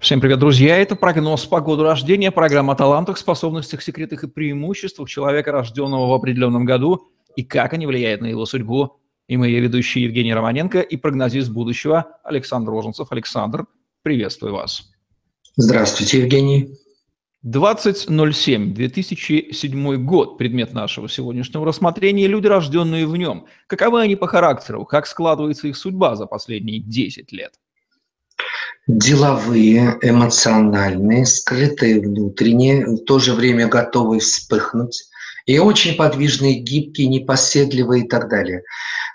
Всем привет, друзья! Это прогноз по году рождения, программа о талантах, способностях, секретах и преимуществах человека, рожденного в определенном году, и как они влияют на его судьбу. И мы ее ведущие Евгений Романенко и прогнозист будущего Александр Роженцев. Александр, приветствую вас. Здравствуйте, Евгений. 2007, 2007 год, предмет нашего сегодняшнего рассмотрения, люди, рожденные в нем. Каковы они по характеру? Как складывается их судьба за последние 10 лет? Деловые, эмоциональные, скрытые внутренние, в то же время готовые вспыхнуть. И очень подвижные, гибкие, непоседливые и так далее.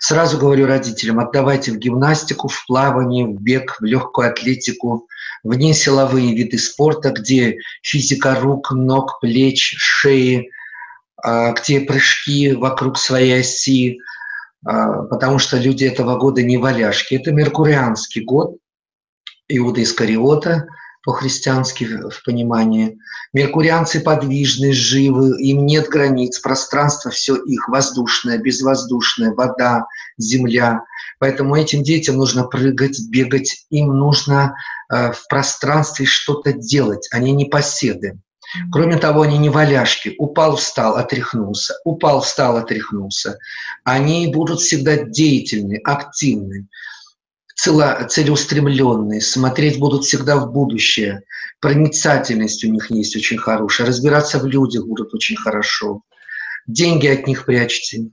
Сразу говорю родителям, отдавайте в гимнастику, в плавание, в бег, в легкую атлетику, вне силовые виды спорта, где физика рук, ног, плеч, шеи, а, где прыжки вокруг своей оси, а, потому что люди этого года не валяшки. Это меркурианский год Иуда Искариота, по-христиански в понимании. Меркурианцы подвижны, живы, им нет границ, пространство все их, воздушное, безвоздушное, вода, земля – Поэтому этим детям нужно прыгать, бегать, им нужно э, в пространстве что-то делать, они не поседы. Кроме того, они не валяшки. Упал, встал, отряхнулся. Упал, встал, отряхнулся. Они будут всегда деятельны, активны, целеустремленные, смотреть будут всегда в будущее. Проницательность у них есть очень хорошая. Разбираться в людях будут очень хорошо. Деньги от них прячьте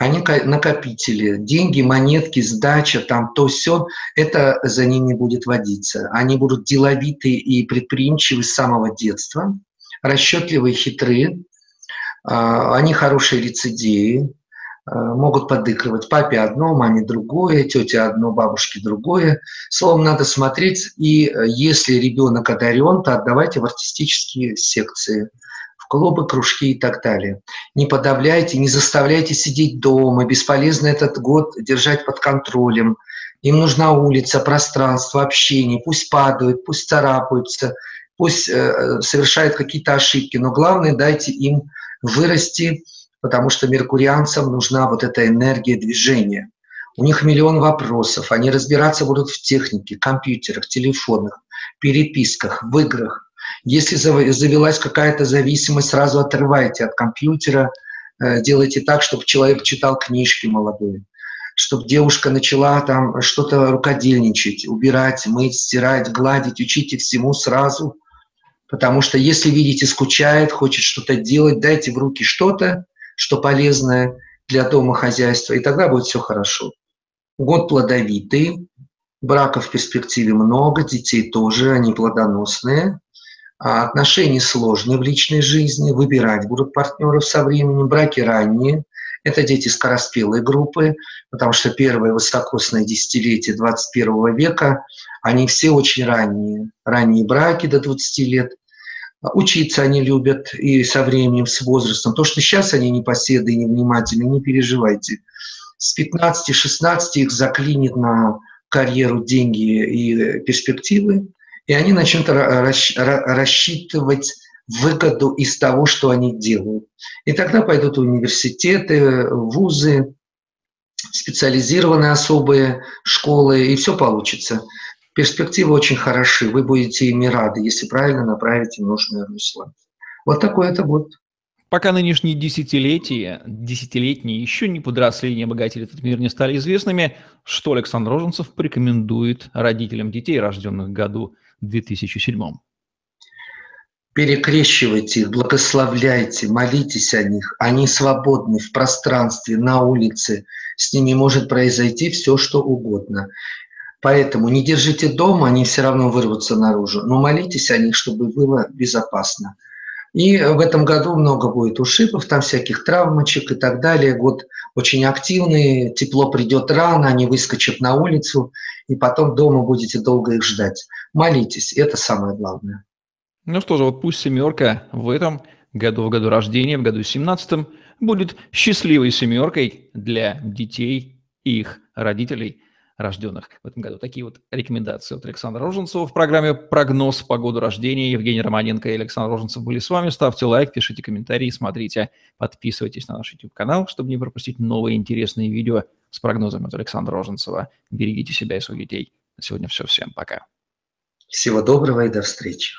они накопители, деньги, монетки, сдача, там то все, это за ними будет водиться. Они будут деловитые и предприимчивы с самого детства, расчетливые, хитрые, а, они хорошие лицедеи, могут подыгрывать папе одно, маме другое, тете одно, бабушке другое. Словом, надо смотреть, и э, если ребенок одарен, то отдавайте в артистические секции – клубы, кружки и так далее. Не подавляйте, не заставляйте сидеть дома. Бесполезно этот год держать под контролем. Им нужна улица, пространство, общение. Пусть падают, пусть царапаются, пусть э, совершают какие-то ошибки. Но главное, дайте им вырасти, потому что меркурианцам нужна вот эта энергия движения. У них миллион вопросов. Они разбираться будут в технике, компьютерах, телефонах, переписках, в играх – если завелась какая-то зависимость, сразу отрывайте от компьютера, э, делайте так, чтобы человек читал книжки молодые, чтобы девушка начала там что-то рукодельничать, убирать, мыть, стирать, гладить, учите всему сразу. Потому что если видите, скучает, хочет что-то делать, дайте в руки что-то, что полезное для дома хозяйства, и тогда будет все хорошо. Год плодовитый, браков в перспективе много, детей тоже, они плодоносные. А отношения сложные в личной жизни, выбирать будут партнеров со временем, браки ранние. Это дети скороспелой группы, потому что первые высокосные десятилетия 21 века, они все очень ранние. Ранние браки до 20 лет. Учиться они любят и со временем, с возрастом. То, что сейчас они непоседы и невнимательны, не переживайте. С 15-16 их заклинит на карьеру, деньги и перспективы и они начнут рассчитывать выгоду из того, что они делают. И тогда пойдут университеты, вузы, специализированные особые школы, и все получится. Перспективы очень хороши, вы будете ими рады, если правильно направите нужное русло. Вот такой это год. Пока нынешние десятилетия, десятилетние еще не подросли, не обогатили этот мир, не стали известными, что Александр Роженцев порекомендует родителям детей, рожденных в году 2007. Перекрещивайте их, благословляйте, молитесь о них. Они свободны в пространстве, на улице. С ними может произойти все, что угодно. Поэтому не держите дома, они все равно вырвутся наружу. Но молитесь о них, чтобы было безопасно. И в этом году много будет ушибов, там всяких травмочек и так далее. Год очень активный, тепло придет рано, они выскочат на улицу, и потом дома будете долго их ждать. Молитесь, это самое главное. Ну что же, вот пусть семерка в этом году, в году рождения, в году 17 будет счастливой семеркой для детей и их родителей – рожденных в этом году. Такие вот рекомендации от Александра Роженцева в программе «Прогноз по году рождения». Евгений Романенко и Александр Роженцев были с вами. Ставьте лайк, пишите комментарии, смотрите, подписывайтесь на наш YouTube-канал, чтобы не пропустить новые интересные видео с прогнозами от Александра Роженцева. Берегите себя и своих детей. На сегодня все. Всем пока. Всего доброго и до встречи.